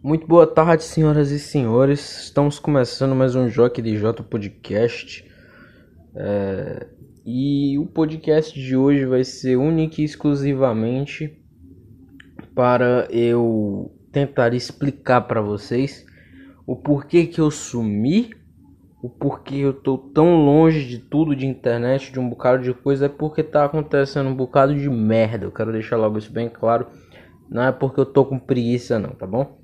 Muito boa tarde, senhoras e senhores. Estamos começando mais um Joque de J Podcast. É... E o podcast de hoje vai ser único e exclusivamente para eu tentar explicar para vocês o porquê que eu sumi, o porquê eu tô tão longe de tudo de internet, de um bocado de coisa, é porque tá acontecendo um bocado de merda. Eu quero deixar logo isso bem claro. Não é porque eu tô com preguiça não, tá bom?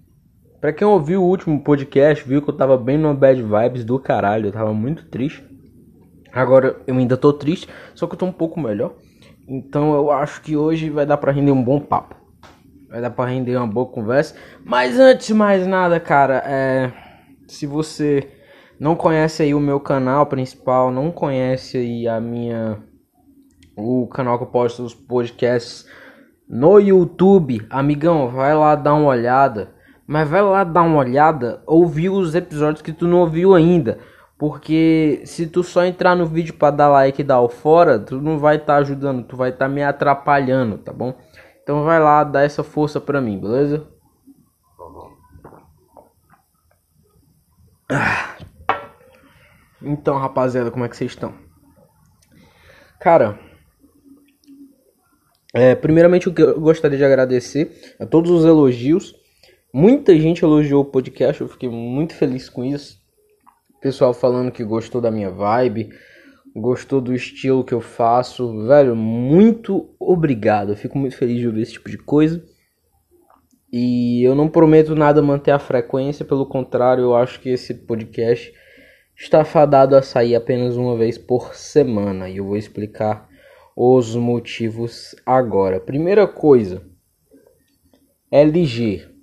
Pra quem ouviu o último podcast, viu que eu tava bem no bad vibes do caralho, eu tava muito triste. Agora eu ainda tô triste, só que eu tô um pouco melhor. Então eu acho que hoje vai dar pra render um bom papo. Vai dar pra render uma boa conversa. Mas antes de mais nada, cara, é... se você não conhece aí o meu canal principal, não conhece aí a minha o canal que eu posto os podcasts no YouTube, amigão, vai lá dar uma olhada. Mas vai lá dar uma olhada, ouvir os episódios que tu não ouviu ainda. Porque se tu só entrar no vídeo para dar like e dar o fora, tu não vai estar tá ajudando, tu vai estar tá me atrapalhando, tá bom? Então vai lá dar essa força pra mim, beleza? Então, rapaziada, como é que vocês estão? Cara, é, primeiramente eu gostaria de agradecer a todos os elogios. Muita gente elogiou o podcast, eu fiquei muito feliz com isso. Pessoal falando que gostou da minha vibe, gostou do estilo que eu faço. Velho, muito obrigado. Eu fico muito feliz de ouvir esse tipo de coisa. E eu não prometo nada manter a frequência, pelo contrário, eu acho que esse podcast está fadado a sair apenas uma vez por semana. E eu vou explicar os motivos agora. Primeira coisa, LG,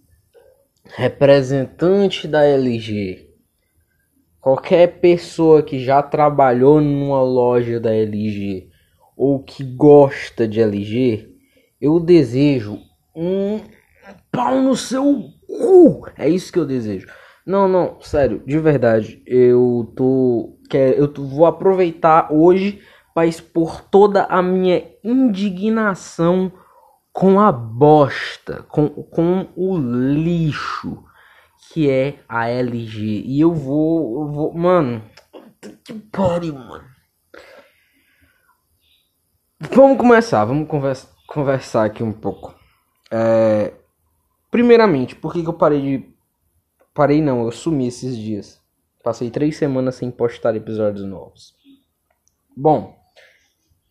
representante da LG. Qualquer pessoa que já trabalhou numa loja da LG ou que gosta de LG, eu desejo um pau no seu cu. É isso que eu desejo. Não, não, sério, de verdade. Eu tô, eu vou aproveitar hoje para expor toda a minha indignação com a bosta, com, com o lixo que é a LG. E eu vou, eu vou mano, que pariu, mano. Vamos começar, vamos conversa, conversar aqui um pouco. É, primeiramente, por que, que eu parei de. Parei não, eu sumi esses dias. Passei três semanas sem postar episódios novos. Bom,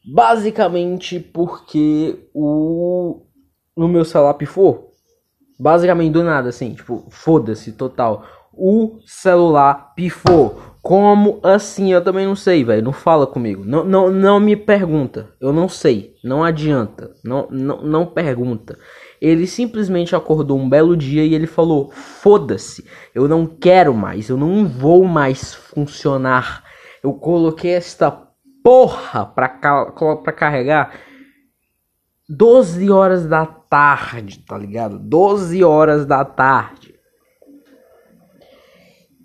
Basicamente porque o no meu celular pifou. Basicamente do nada, assim, tipo, foda-se total. O celular pifou. Como assim? Eu também não sei, velho. Não fala comigo. Não, não, não me pergunta. Eu não sei. Não adianta. Não, não, não pergunta. Ele simplesmente acordou um belo dia e ele falou: Foda-se. Eu não quero mais. Eu não vou mais funcionar. Eu coloquei esta porra pra, pra carregar 12 horas da tarde, tá ligado? 12 horas da tarde.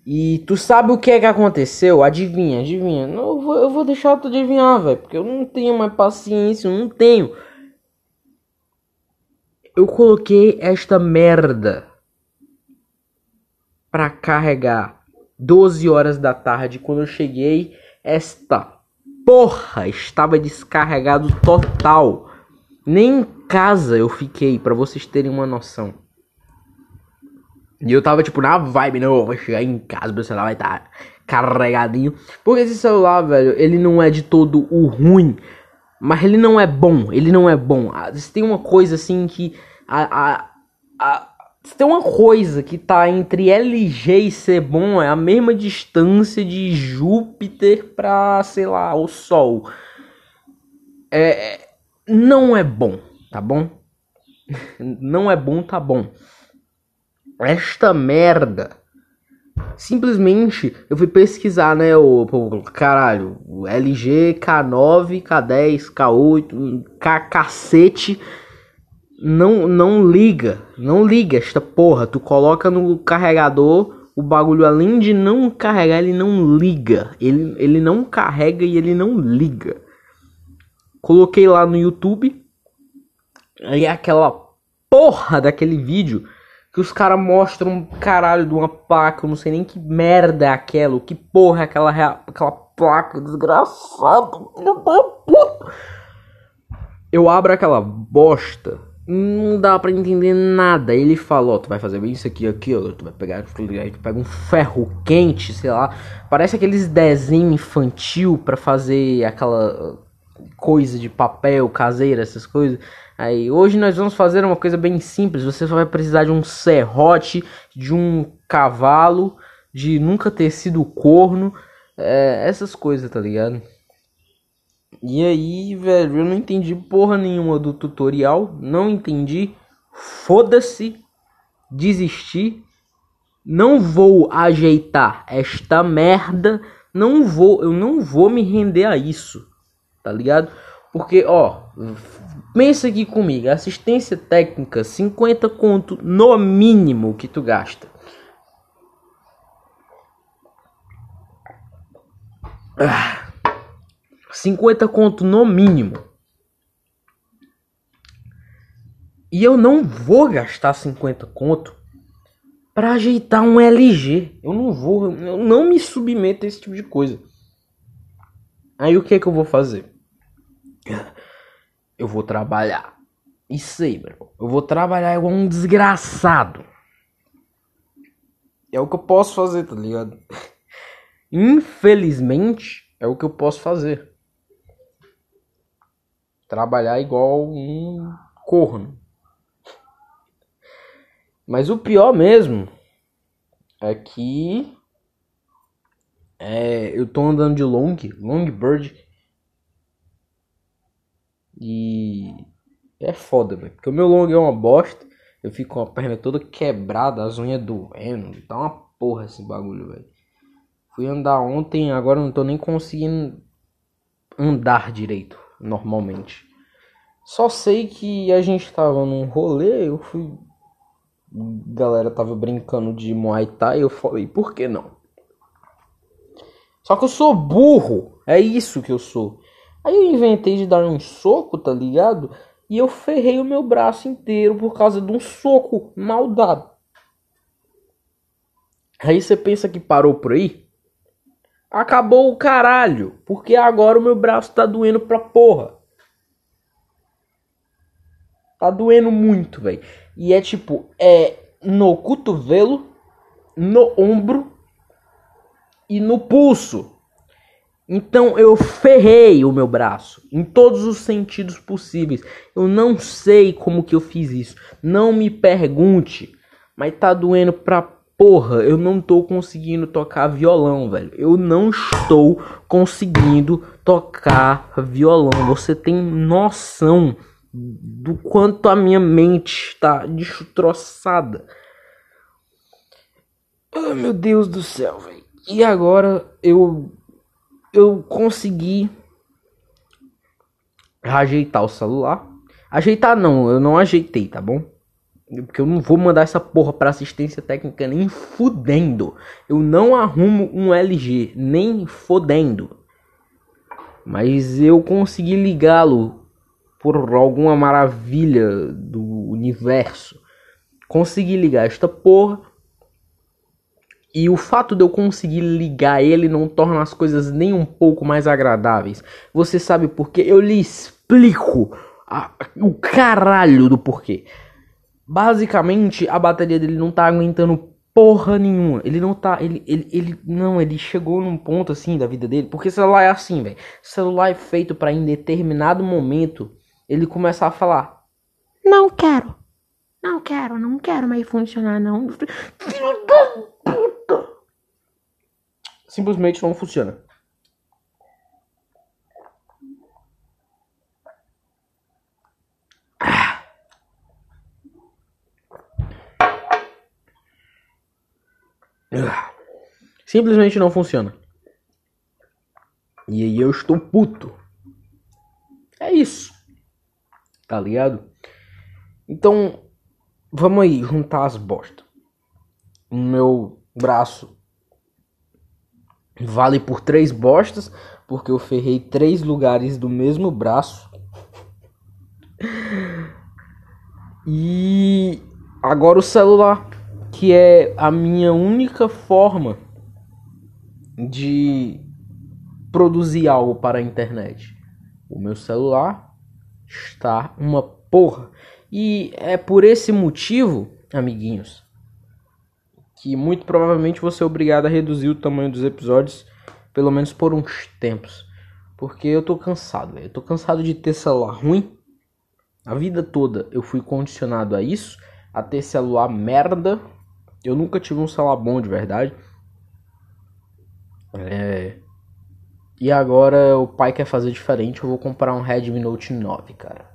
E tu sabe o que é que aconteceu? Adivinha, adivinha. Eu, vou, eu vou deixar tu adivinhar, velho. Porque eu não tenho mais paciência, eu não tenho. Eu coloquei esta merda pra carregar 12 horas da tarde. Quando eu cheguei, esta porra estava descarregado total. Nem em casa eu fiquei, para vocês terem uma noção. E eu tava tipo na vibe, não, vou chegar em casa, meu celular vai estar tá carregadinho. Porque esse celular, velho, ele não é de todo o ruim. Mas ele não é bom, ele não é bom. Ah, tem uma coisa assim que a, a, a se tem uma coisa que tá entre LG e ser bom, é a mesma distância de Júpiter para, sei lá, o Sol. É, não é bom, tá bom? Não é bom, tá bom. Esta merda. Simplesmente eu fui pesquisar, né? O, o caralho, o LG K9, K10, K8, K cacete não não liga, não liga esta porra. Tu coloca no carregador, o bagulho além de não carregar, ele não liga. Ele, ele não carrega e ele não liga. Coloquei lá no YouTube. Aí aquela porra daquele vídeo que os caras mostram um caralho de uma placa, eu não sei nem que merda é aquela, que porra é aquela, aquela placa desgraçada. Eu abro aquela bosta, não dá para entender nada. Ele fala, ó, tu vai fazer bem isso aqui, aqui, tu vai pegar, tu pega um ferro quente, sei lá. Parece aqueles desenhos infantil para fazer aquela coisa de papel caseira, essas coisas. Aí, hoje nós vamos fazer uma coisa bem simples. Você só vai precisar de um serrote, de um cavalo, de nunca ter sido corno, é, essas coisas, tá ligado? E aí, velho, eu não entendi porra nenhuma do tutorial, não entendi. Foda-se, desisti. Não vou ajeitar esta merda, não vou, eu não vou me render a isso. Tá ligado? Porque, ó, pensa aqui comigo, assistência técnica, 50 conto no mínimo que tu gasta. Ah, 50 conto no mínimo. E eu não vou gastar 50 conto para ajeitar um LG. Eu não vou, eu não me submeto a esse tipo de coisa. Aí o que é que eu vou fazer? Eu vou trabalhar. Isso aí, bro. Eu vou trabalhar igual um desgraçado. É o que eu posso fazer, tá ligado? Infelizmente, é o que eu posso fazer. Trabalhar igual um corno. Mas o pior mesmo é que é, eu tô andando de long, Longbird e é foda, velho. Porque o meu long é uma bosta. Eu fico com a perna toda quebrada, as unhas doendo. Tá uma porra esse bagulho, velho. Fui andar ontem, agora não tô nem conseguindo andar direito, normalmente. Só sei que a gente tava num rolê, eu fui. A galera tava brincando de Muay Thai, eu falei, por que não? Só que eu sou burro, é isso que eu sou. Aí eu inventei de dar um soco, tá ligado? E eu ferrei o meu braço inteiro por causa de um soco mal dado. Aí você pensa que parou por aí? Acabou o caralho, porque agora o meu braço tá doendo pra porra. Tá doendo muito, velho. E é tipo, é no cotovelo, no ombro e no pulso. Então eu ferrei o meu braço em todos os sentidos possíveis. Eu não sei como que eu fiz isso. Não me pergunte, mas tá doendo pra porra. Eu não tô conseguindo tocar violão, velho. Eu não estou conseguindo tocar violão. Você tem noção do quanto a minha mente está destroçada. Oh, meu Deus do céu, velho. E agora eu eu consegui ajeitar o celular. Ajeitar não, eu não ajeitei, tá bom? Porque eu não vou mandar essa porra pra assistência técnica nem fudendo. Eu não arrumo um LG, nem fodendo. Mas eu consegui ligá-lo por alguma maravilha do universo. Consegui ligar esta porra e o fato de eu conseguir ligar ele não torna as coisas nem um pouco mais agradáveis. Você sabe por quê? Eu lhe explico a, o caralho do porquê. Basicamente, a bateria dele não tá aguentando porra nenhuma. Ele não tá. Ele, ele, ele. Não, ele chegou num ponto assim da vida dele. Porque celular é assim, velho. Celular é feito para em determinado momento ele começar a falar: Não quero. Não quero, não quero mais funcionar, não. Filho da puta! Simplesmente não funciona. Simplesmente não funciona. E aí eu estou puto. É isso. Tá ligado? Então, Vamos aí, juntar as bostas. O meu braço vale por três bostas, porque eu ferrei três lugares do mesmo braço. E agora o celular, que é a minha única forma de produzir algo para a internet. O meu celular está uma porra. E é por esse motivo, amiguinhos, que muito provavelmente vou ser obrigado a reduzir o tamanho dos episódios, pelo menos por uns tempos. Porque eu tô cansado. Eu tô cansado de ter celular ruim. A vida toda eu fui condicionado a isso, a ter celular merda. Eu nunca tive um celular bom de verdade. É... E agora o pai quer fazer diferente, eu vou comprar um Redmi Note 9, cara.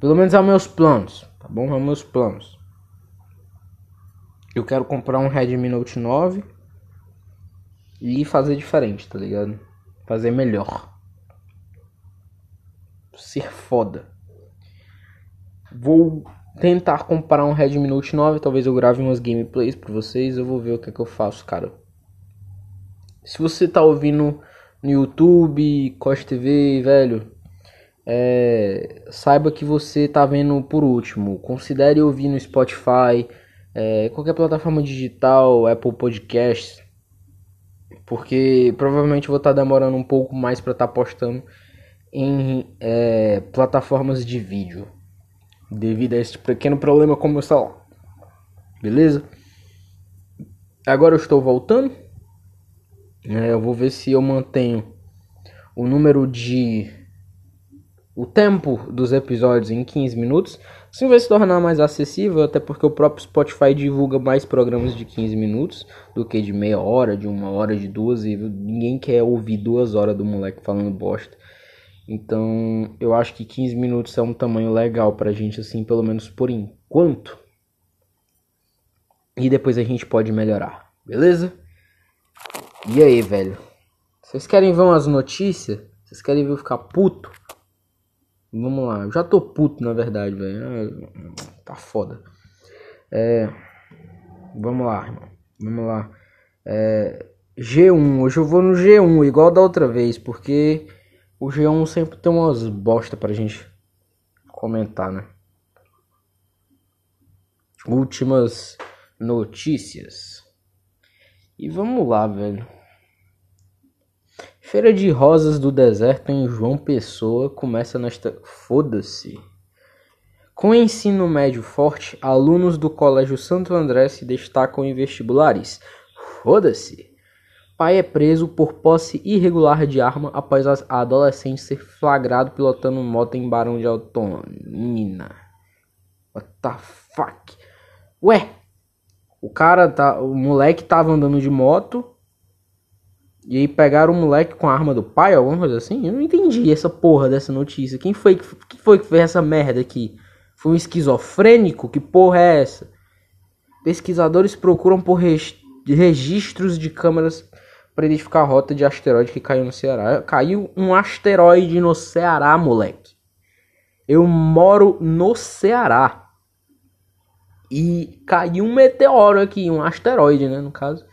Pelo menos é meus planos, tá bom? É meus planos. Eu quero comprar um Redmi Note 9 e fazer diferente, tá ligado? Fazer melhor. Ser foda. Vou tentar comprar um Redmi Note 9, talvez eu grave umas gameplays pra vocês, eu vou ver o que é que eu faço, cara. Se você tá ouvindo no YouTube, Costa TV, velho, é, saiba que você tá vendo por último. Considere ouvir no Spotify, é, qualquer plataforma digital, Apple Podcasts, porque provavelmente vou estar tá demorando um pouco mais para estar tá postando em é, plataformas de vídeo, devido a esse pequeno problema com o meu celular. Beleza? Agora eu estou voltando. É, eu vou ver se eu mantenho o número de. o tempo dos episódios em 15 minutos. Assim vai se tornar mais acessível, até porque o próprio Spotify divulga mais programas de 15 minutos do que de meia hora, de uma hora, de duas. E ninguém quer ouvir duas horas do moleque falando bosta. Então eu acho que 15 minutos é um tamanho legal pra gente, assim, pelo menos por enquanto. E depois a gente pode melhorar, beleza? E aí, velho? Vocês querem ver umas notícias? Vocês querem ver eu ficar puto? Vamos lá. Eu já tô puto, na verdade, velho. Ah, tá foda. É... Vamos lá, irmão. Vamos lá. É... G1. Hoje eu vou no G1, igual da outra vez, porque o G1 sempre tem umas bosta pra gente comentar, né? Últimas notícias. E vamos lá, velho. Feira de Rosas do Deserto em João Pessoa começa nesta. Foda-se. Com ensino médio forte, alunos do Colégio Santo André se destacam em vestibulares. Foda-se. Pai é preso por posse irregular de arma após a adolescente ser flagrado pilotando moto em Barão de Altonina. What the fuck? Ué, o cara tá. O moleque tava andando de moto. E aí pegaram o moleque com a arma do pai, alguma coisa assim? Eu não entendi essa porra dessa notícia. Quem foi, quem foi que fez essa merda aqui? Foi um esquizofrênico? Que porra é essa? Pesquisadores procuram por registros de câmeras para identificar a rota de asteroide que caiu no Ceará. Caiu um asteroide no Ceará, moleque. Eu moro no Ceará. E caiu um meteoro aqui, um asteroide, né, no caso.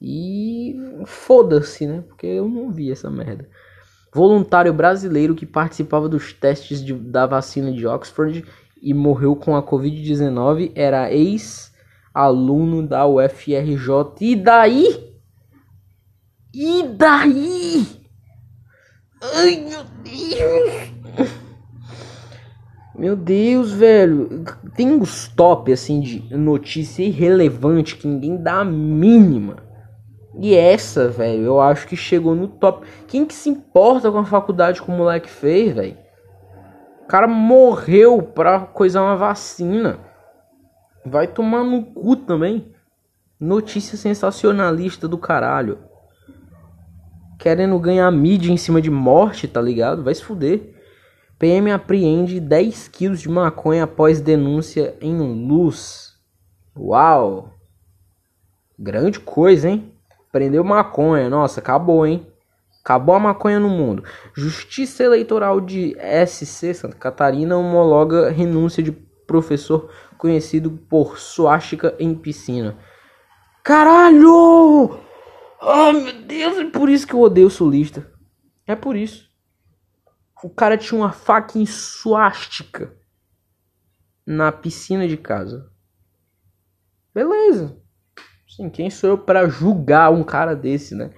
E foda-se, né? Porque eu não vi essa merda. Voluntário brasileiro que participava dos testes de, da vacina de Oxford e morreu com a Covid-19 era ex-aluno da UFRJ. E daí? E daí? Ai, meu Deus! Meu Deus, velho. Tem uns top assim de notícia irrelevante que ninguém dá a mínima. E essa, velho, eu acho que chegou no top. Quem que se importa com a faculdade que o moleque fez, velho? O cara morreu pra coisar uma vacina. Vai tomar no cu também. Notícia sensacionalista do caralho. Querendo ganhar mídia em cima de morte, tá ligado? Vai se fuder. PM apreende 10 quilos de maconha após denúncia em Luz. Uau! Grande coisa, hein? Prendeu maconha. Nossa, acabou, hein? Acabou a maconha no mundo. Justiça Eleitoral de SC, Santa Catarina, homologa renúncia de professor conhecido por suástica em piscina. Caralho! Oh, meu Deus, é por isso que eu odeio sulista. É por isso. O cara tinha uma faca em suástica. na piscina de casa. Beleza. Sim, quem sou eu para julgar um cara desse, né?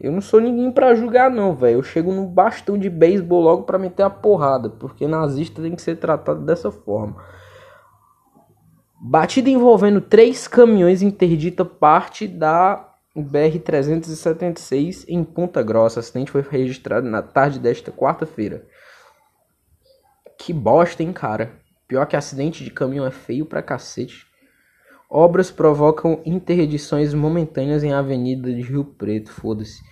Eu não sou ninguém para julgar não, velho. Eu chego no bastão de beisebol logo para meter a porrada, porque nazista tem que ser tratado dessa forma. Batida envolvendo três caminhões interdita parte da BR-376 em Ponta Grossa. O acidente foi registrado na tarde desta quarta-feira. Que bosta, hein, cara? Pior que acidente de caminhão é feio pra cacete. Obras provocam interdições momentâneas em Avenida de Rio Preto. Foda-se.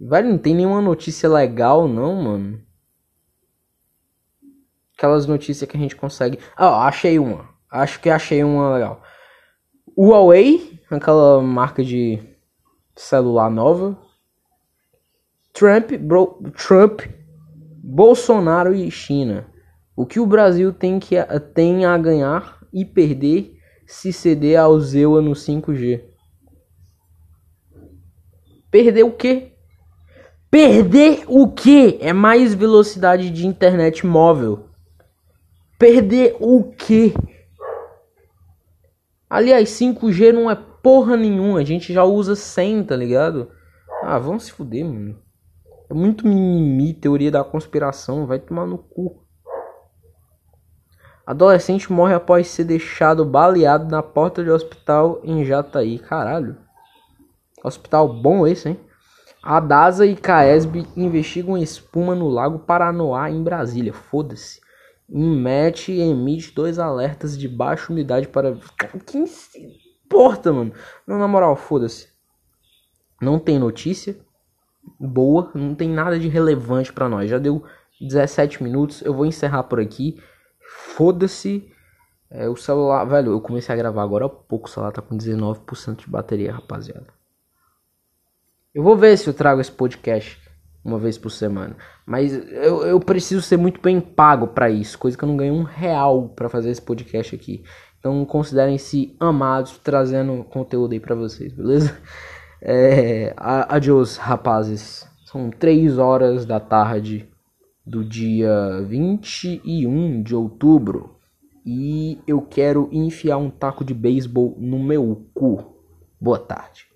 Velho, não tem nenhuma notícia legal, não, mano. Aquelas notícias que a gente consegue. Ah, achei uma. Acho que achei uma legal. Huawei, aquela marca de celular nova. Trump, bro, Trump, Bolsonaro e China. O que o Brasil tem, que, tem a ganhar e perder se ceder ao Zewa no 5G? Perder o quê? Perder o quê? É mais velocidade de internet móvel. Perder o quê? Aliás, 5G não é porra nenhuma. A gente já usa 100, tá ligado? Ah, vamos se fuder, mano. É muito mimimi, teoria da conspiração. Vai tomar no cu. Adolescente morre após ser deixado baleado na porta de hospital em Jataí. Caralho. Hospital bom esse, hein? A DASA e CAESB investigam espuma no Lago Paranoá, em Brasília. Foda-se. Inmet emite dois alertas de baixa umidade para. Quem se importa, mano? Não, na moral, foda-se. Não tem notícia boa, não tem nada de relevante para nós. Já deu 17 minutos, eu vou encerrar por aqui. Foda-se. É, o celular, velho, eu comecei a gravar agora há pouco, o celular tá com 19% de bateria, rapaziada. Eu vou ver se eu trago esse podcast uma vez por semana. Mas eu, eu preciso ser muito bem pago para isso, coisa que eu não ganho um real para fazer esse podcast aqui. Então considerem-se amados trazendo conteúdo aí para vocês, beleza? É, adiós, rapazes. São 3 horas da tarde do dia 21 de outubro e eu quero enfiar um taco de beisebol no meu cu. Boa tarde.